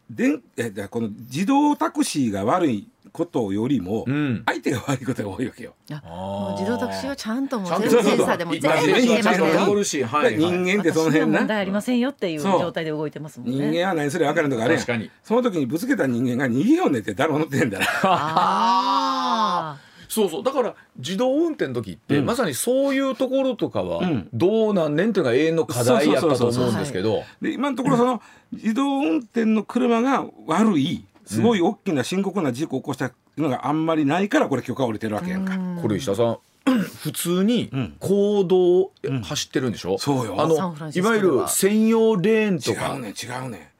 Speaker 3: 電えじゃあこの自動タクシーが悪いことよりも、
Speaker 2: うん。
Speaker 3: 相手が悪いことが多いわけよ。
Speaker 4: あもう自動タクシーはちゃんともう
Speaker 2: ちゃんと
Speaker 4: 全部センサーでも全部見えます
Speaker 3: ちゃんと
Speaker 4: よ
Speaker 3: 守。
Speaker 2: るし、はいはい、
Speaker 3: 人間ってその辺な。
Speaker 4: 問題ありませんよっていう状態で動いてますもんね。
Speaker 3: 人間は何すれば分かるとかあれやん
Speaker 2: 確かに。
Speaker 3: その時にぶつけた人間が逃げようねって誰も乗ってへんだら。
Speaker 4: あ
Speaker 2: そうそう。だから自動運転の時って、
Speaker 3: うん。
Speaker 2: まさにそういうところとかは
Speaker 3: うん。
Speaker 2: どうなんねんっていうのが永遠の課題やったと思うんですけど。
Speaker 3: で今のところその自動運転の車が悪いすごい大きな深刻な事故を起こしたのがあんまりないからこれ許可下りてるわけやんか。
Speaker 2: これ石田さん 普通に
Speaker 3: うん。
Speaker 2: 公道を
Speaker 3: うん
Speaker 2: 走ってるんでしょ、
Speaker 3: そうよ。
Speaker 2: あのいわゆる専用レーンと
Speaker 3: 違
Speaker 2: か
Speaker 3: うね違うね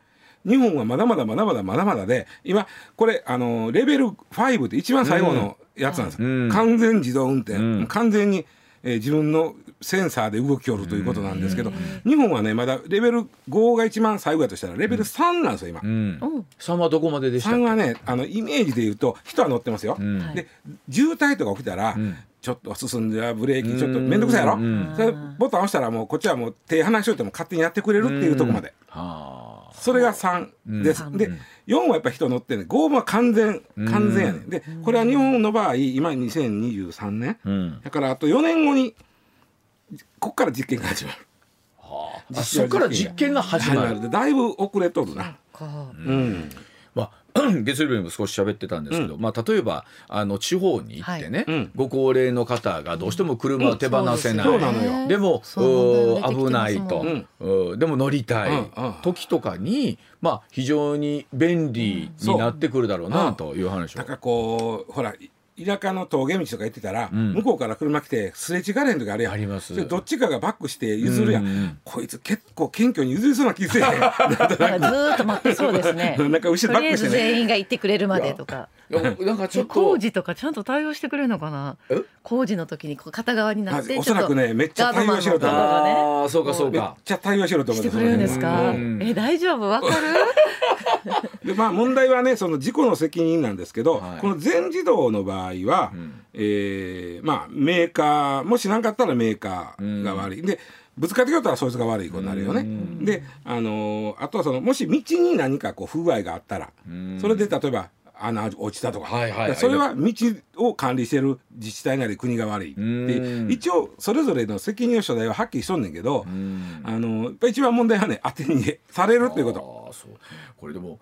Speaker 3: 日本はまだまだまだまだまだまだで今これあのレベル5って一番最後のやつなんですよ、
Speaker 2: うん。
Speaker 3: 完全自動運転、
Speaker 2: うん。
Speaker 3: 完全に、えー自分のセンサーで動きおるということなんですけど、日本はねまだレベル5が一番最後やとしたらレベル3なんですよ今、
Speaker 2: うん。
Speaker 4: う。ん
Speaker 2: 3はどこまででした？っ
Speaker 3: 3
Speaker 2: け
Speaker 3: はねあのイメージで言うと人は乗ってますよ、
Speaker 2: うん。
Speaker 4: はい。
Speaker 3: で渋滞とか起きたら、
Speaker 2: ん。
Speaker 3: ちょっと進んではブレーキちょっと面倒くさいやろ、ボタン押したらもうこっちはもう手離しといても勝手にやってくれるっていうところまで、
Speaker 2: はあ
Speaker 3: それが3です、
Speaker 4: うん
Speaker 3: で4はやっぱ人乗ってね5は完全完全やねん。でこれは日本の場合今2023年。
Speaker 2: うん。
Speaker 3: だからあと4年後にこっから実験が始まる。
Speaker 2: あ。そこから実験が始まる。
Speaker 3: でだいぶ遅れとるな。
Speaker 4: か。
Speaker 3: うん。
Speaker 2: まあ、月曜日にも少し喋ってたんですけど、まあ、例えばあの地方に行ってね、
Speaker 3: はい。うん。
Speaker 2: ご高齢の方がどうしても車を手放せない、
Speaker 3: そうなのよ
Speaker 2: でも危ないと、うん。でも乗りたい
Speaker 3: うんうん。
Speaker 2: 時とかに、まあ、非常に便利になってくるだろうなという話を。
Speaker 3: だ。からこうほら田舎の峠道とか行ってたら、
Speaker 2: ん。
Speaker 3: 向こうから車来てすれ違われへん時あるやん。
Speaker 2: あります。
Speaker 3: どっちかがバックして譲るやん、
Speaker 2: うんうん
Speaker 3: こいつ結構謙虚に譲りそうな気せえ
Speaker 4: ずーっと待ってそうですね。
Speaker 3: なんか後ろ
Speaker 4: とりあえず
Speaker 3: バックしてね。
Speaker 4: 全員が行ってくれるまでとか。
Speaker 2: なんかちょっと。
Speaker 4: 工事とかちゃんと対応してくれるのかな？
Speaker 2: え？
Speaker 4: 工事の時に片側になって
Speaker 3: あおそらくねめっちゃ対応しろと
Speaker 2: ああそうかそう
Speaker 3: めっ
Speaker 2: か。
Speaker 3: ちゃ対応しろと思う
Speaker 4: してくれるんですか？
Speaker 2: うん。
Speaker 4: え大丈夫？わかる？
Speaker 3: でまあ問題はねその事故の責任なんですけど、
Speaker 2: はい。
Speaker 3: この全自動の場合は、
Speaker 2: ん。
Speaker 3: えーまあメーカーもし何かあったらメーカーが悪い、でぶつかってきたらそいつが悪いことになるよね。で、あのーあとはそのもし道に何かこう不具合があったら、それで例えば穴落ちたとか、
Speaker 2: はいはいはい。
Speaker 3: それは道を管理してる自治体なり国が悪いって。
Speaker 2: うん。
Speaker 3: 一応それぞれの責任の所在ははっきりしとんねんけど、
Speaker 2: うん。
Speaker 3: あのやっぱ一番問題はね当て逃げされるっていうこと。
Speaker 2: そうこれでも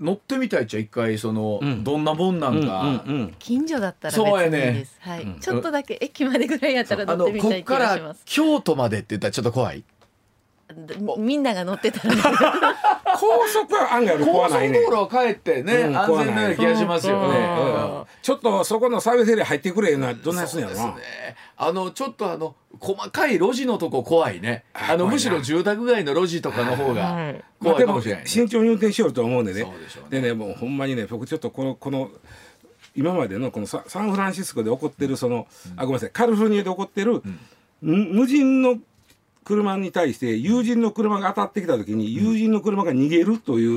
Speaker 2: 乗ってみたいっちゃ一回その、
Speaker 3: ん。
Speaker 2: どんなもんなんか、
Speaker 3: うんうんうん。
Speaker 4: 近所だったら別
Speaker 2: そうやね。
Speaker 4: にいいです。はい。ちょっとだけ駅までぐらいやったら乗ってみたい気
Speaker 2: っから
Speaker 4: がします。
Speaker 2: 京都までって言ったらちょっと怖い
Speaker 4: みんなが乗ってたらね。
Speaker 3: 高速は案外怖ないね。
Speaker 2: 速道路を帰ってね、
Speaker 3: うん
Speaker 2: 安全なような気がしますよね。
Speaker 4: そうか
Speaker 2: うん。
Speaker 3: ちょっとそこのサービスエリア入ってくれよなどんなやつんやろな、
Speaker 2: ね。あのちょっとあの細かい路地のとこ怖いね。
Speaker 3: あ
Speaker 2: のむしろ住宅街の路地とかの方が怖
Speaker 3: でも
Speaker 2: いかもしれない、ね。
Speaker 3: 慎重に運転しようと思うんでね
Speaker 2: でね。
Speaker 3: でねもうほんまにね僕ちょっとこのこの今までのこのササンフランシスコで起こってるその、あごめんなさい。カリフォルニアで起こってる、む無人の車に対して友人の車が当たってきた時に友人の車が逃げるという、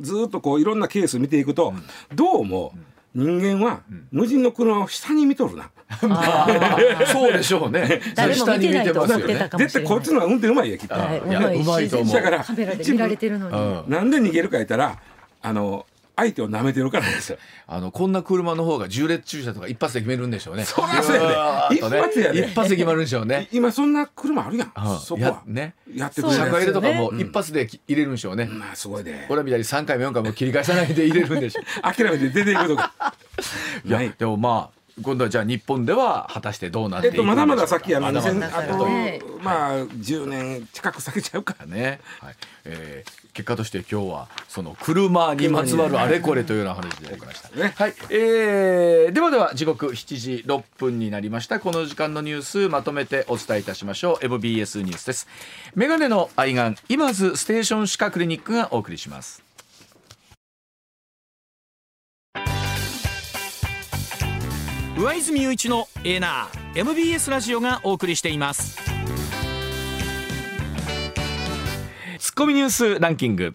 Speaker 3: ずーっとこういろんなケース見ていくと、どうも人間は無人の車を下に見とるな。
Speaker 2: そうでしょうね。
Speaker 4: 誰も見てないと思ってたかもしれない。
Speaker 3: 絶対こっちの運転うまいやきっと。
Speaker 2: う。まいと思う
Speaker 3: だから
Speaker 4: カメラで見られてるのに。
Speaker 2: う。ん
Speaker 3: なんで逃げるか言ったらあの相手を舐めてるからですよ。
Speaker 2: あのこんな車の方が重列駐車とか一発で決めるんでしょうね。
Speaker 3: そりゃそうやで
Speaker 2: ね
Speaker 3: 一発やで
Speaker 2: 一発で決まるんでしょうね。
Speaker 3: 今そんな車あるやん。
Speaker 2: うん
Speaker 3: そこは
Speaker 2: やね。
Speaker 3: やってくれる
Speaker 2: 車庫入れとかも
Speaker 3: うん
Speaker 2: 一発でき入れるんでしょうね。
Speaker 3: まあすごいで。
Speaker 2: 俺らみたいに3回も4回も切り返さないで入れるんでしょう。
Speaker 3: 諦めて出ていくとか。
Speaker 2: いや、
Speaker 3: はい
Speaker 2: でもまあ今度はじゃあ日本では果たしてどうなっていくんでしょうか
Speaker 3: えっとまだまだ先やな。
Speaker 2: まだま
Speaker 3: 2000
Speaker 2: だ
Speaker 3: あと
Speaker 4: ね
Speaker 3: まあ10年近く先ちゃうか。
Speaker 2: ね、はいえー結果として今日はその車にまつわるあれこれというような話できました。
Speaker 3: ね
Speaker 2: はい、えーではでは時刻7時6分になりました。この時間のニュースまとめてお伝えいたしましょう。MBS ニュースです。メガネの愛玩今津ステーション歯科クリニックがお送りします。
Speaker 5: 上泉雄一のエーナー MBS ラジオがお送りしています
Speaker 2: コミニュースランキング。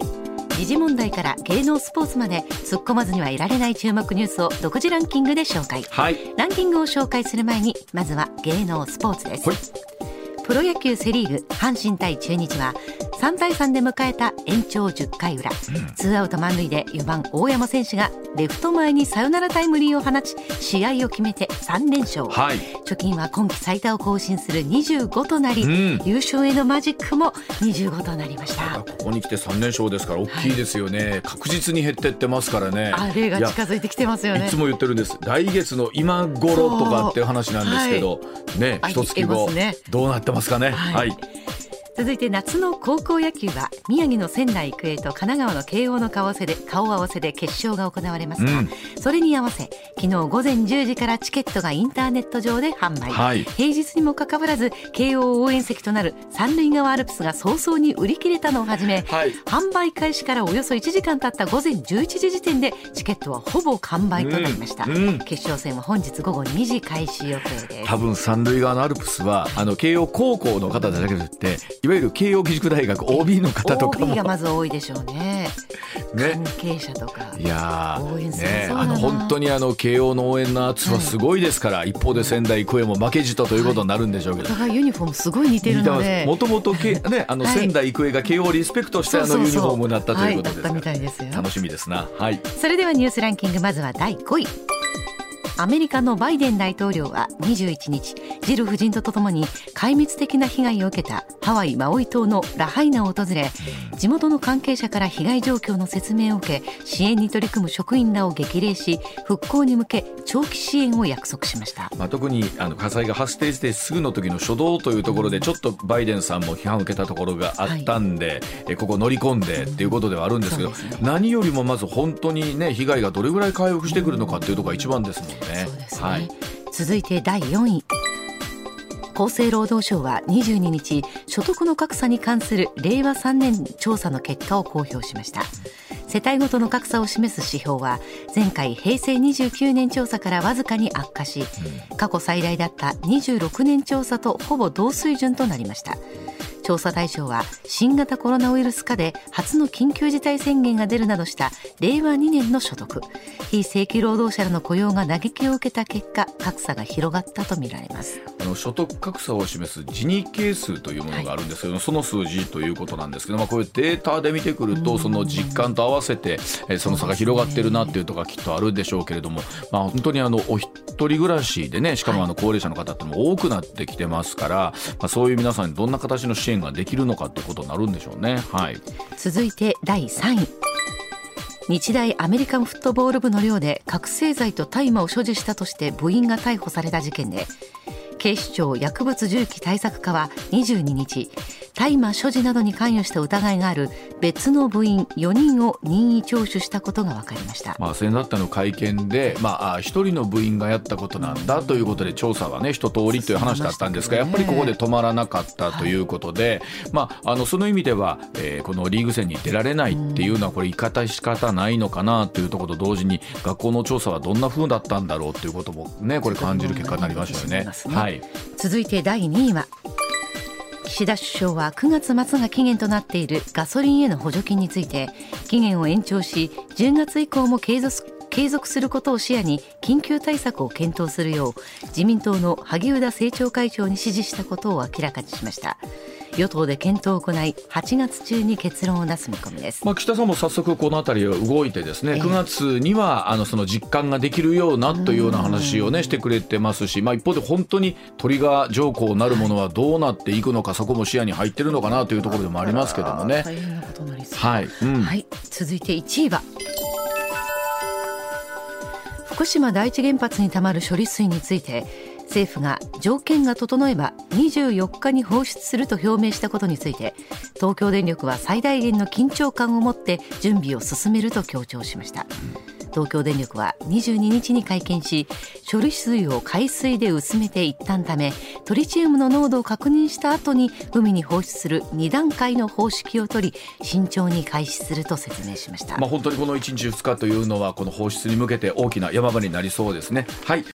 Speaker 1: 時事問題から芸能スポーツまで突っ込まずにはいられない注目ニュースを独自ランキングで紹介。
Speaker 2: はい。
Speaker 1: ランキングを紹介する前にまずは芸能スポーツです、
Speaker 2: はい。
Speaker 1: プロ野球セリーグ阪神対中日は3対3で迎えた延長10回裏、ツーアウト満塁で4番大山選手がレフト前にサヨナラタイムリーを放ち試合を決めて3連勝、
Speaker 2: はい。
Speaker 1: 貯金は今季最多を更新する25となり、
Speaker 2: うん。
Speaker 1: 優勝へのマジックも25となりました。
Speaker 2: ここに来て3連勝ですから大きいですよね、確実に減ってってますからね。
Speaker 1: あれが近づいてきてますよね。
Speaker 2: いつも言ってるんです。来月の今頃とかっていう話なんですけど、ね
Speaker 1: あ
Speaker 2: 一月後どうなってますかね。
Speaker 1: はい。
Speaker 2: はい
Speaker 1: 続いて夏の高校野球は宮城の仙台育英と神奈川の慶応の顔合わせで顔合わせで決勝が行われますが、
Speaker 2: うん。
Speaker 1: それに合わせ昨日午前10時からチケットがインターネット上で販売、
Speaker 2: はい
Speaker 1: 平日にもかかわらず慶応応援席となる三塁側アルプスが早々に売り切れたのをはじめ、
Speaker 2: はい。
Speaker 1: 販売開始からおよそ1時間経った午前11時時点でチケットはほぼ完売となりました、
Speaker 2: うんうん。
Speaker 1: 決勝戦は本日午後2時開始予定です。
Speaker 2: 多分三塁側のアルプスはあの慶応高校の方だけじゃなくていわゆる慶応義塾大学 OB の方とかも。
Speaker 1: OB がまず多いでしょうね。
Speaker 2: ね。
Speaker 1: 関係者とか。
Speaker 2: いやー
Speaker 1: 応援する。
Speaker 2: ねあの本当にあの慶応の応援の圧はすごいですから、一方で仙台育英も負けじとということになるんでしょうけど。
Speaker 1: お互いユニフォームすごい似てるので。
Speaker 2: もともとねあの
Speaker 1: はい。
Speaker 2: 仙台育英が慶応をリスペクトしてあのユニフォームだったということですから。楽しみですな。はい。
Speaker 1: それではニュースランキングまずは第5位アメリカのバイデン大統領は21日ジル夫人とともに壊滅的な被害を受けたハワイ・マウイ島のラハイナを訪れ地元の関係者から被害状況の説明を受け支援に取り組む職員らを激励し復興に向け長期支援を約束しました。
Speaker 2: まあ、特にあの火災が発生してすぐの時の初動というところでちょっとバイデンさんも批判を受けたところがあったんで、えここ乗り込んでっていうことではあるんですけど、
Speaker 1: ね。
Speaker 2: 何よりもまず本当にね被害がどれぐらい回復してくるのかっていうところが一番ですもんね。
Speaker 1: そうですね、
Speaker 2: はい。
Speaker 1: 続いて第4位。厚生労働省は22日所得の格差に関する令和3年調査の結果を公表しました。世帯ごとの格差を示す指標は前回平成29年調査からわずかに悪化し過去最大だった26年調査とほぼ同水準となりました調査対象は新型コロナウイルス下で初の緊急事態宣言が出るなどした令和2年の所得。非正規労働者らの雇用が打撃を受けた結果格差が広がったとみられます。
Speaker 2: あの所得格差を示すジニ係数というものがあるんですけど、その数字ということなんですけど、まあ、こういうデータで見てくるとその実感と合わせて、えーその差が広がってるなっていうところがきっとあるでしょうけれども、まあ、本当にあのお一人暮らしでねしかもあの高齢者の方ってのも多くなってきてますから、まあ、そういう皆さんにどんな形の支援ができるのかってことになるんでしょうね。はい。
Speaker 1: 続いて第3位。日大アメリカンフットボール部の寮で覚醒剤と大麻を所持したとして部員が逮捕された事件で警視庁薬物銃器対策課は22日大麻所持などに関与した疑いがある別の部員4人を任意聴取したことが分かりました。
Speaker 2: まあ、先だったの会見で、まああ、一人の部員がやったことなんだということで調査はね一通りという話だったんですが、やっぱりここで止まらなかったということで、まあ、あのその意味では、えーこのリーグ戦に出られないっていうのはこれ言い方仕方ないのかなというところと同時に学校の調査はどんな風だったんだろうということもねこれ感じる結果になりましたよね。
Speaker 1: そう
Speaker 2: はい、
Speaker 1: 続いて第2位は岸田首相は9月末が期限となっているガソリンへの補助金について期限を延長し10月以降も継続継続することを視野に緊急対策を検討するよう自民党の萩生田政調会長に指示したことを明らかにしました。与党で検討を行い8月中に結論を出す見込みです。
Speaker 2: まあ、岸田さんも早速この辺りは動いてですね
Speaker 1: ええ。
Speaker 2: 9月にはあのその実感ができるようなというような話をねしてくれてますし、まあ、一方で本当にトリガー条項なるものはどうなっていくのかそこも視野に入ってるのかなというところでもありますけどもね。
Speaker 1: 大変なことになりそう。
Speaker 2: はい、うん。
Speaker 1: はい、続いて1位は福島第一原発にたまる処理水について政府が条件が整えば24日に放出すると表明したことについて東京電力は最大限の緊張感を持って準備を進めると強調しました。東京電力は22日に会見し処理水を海水で薄めて一旦ためトリチウムの濃度を確認した後に海に放出する2段階の方式を取り慎重に開始すると説明しました、
Speaker 2: まあ、本当にこの1日2日というのはこの放出に向けて大きな山場になりそうですね。はい。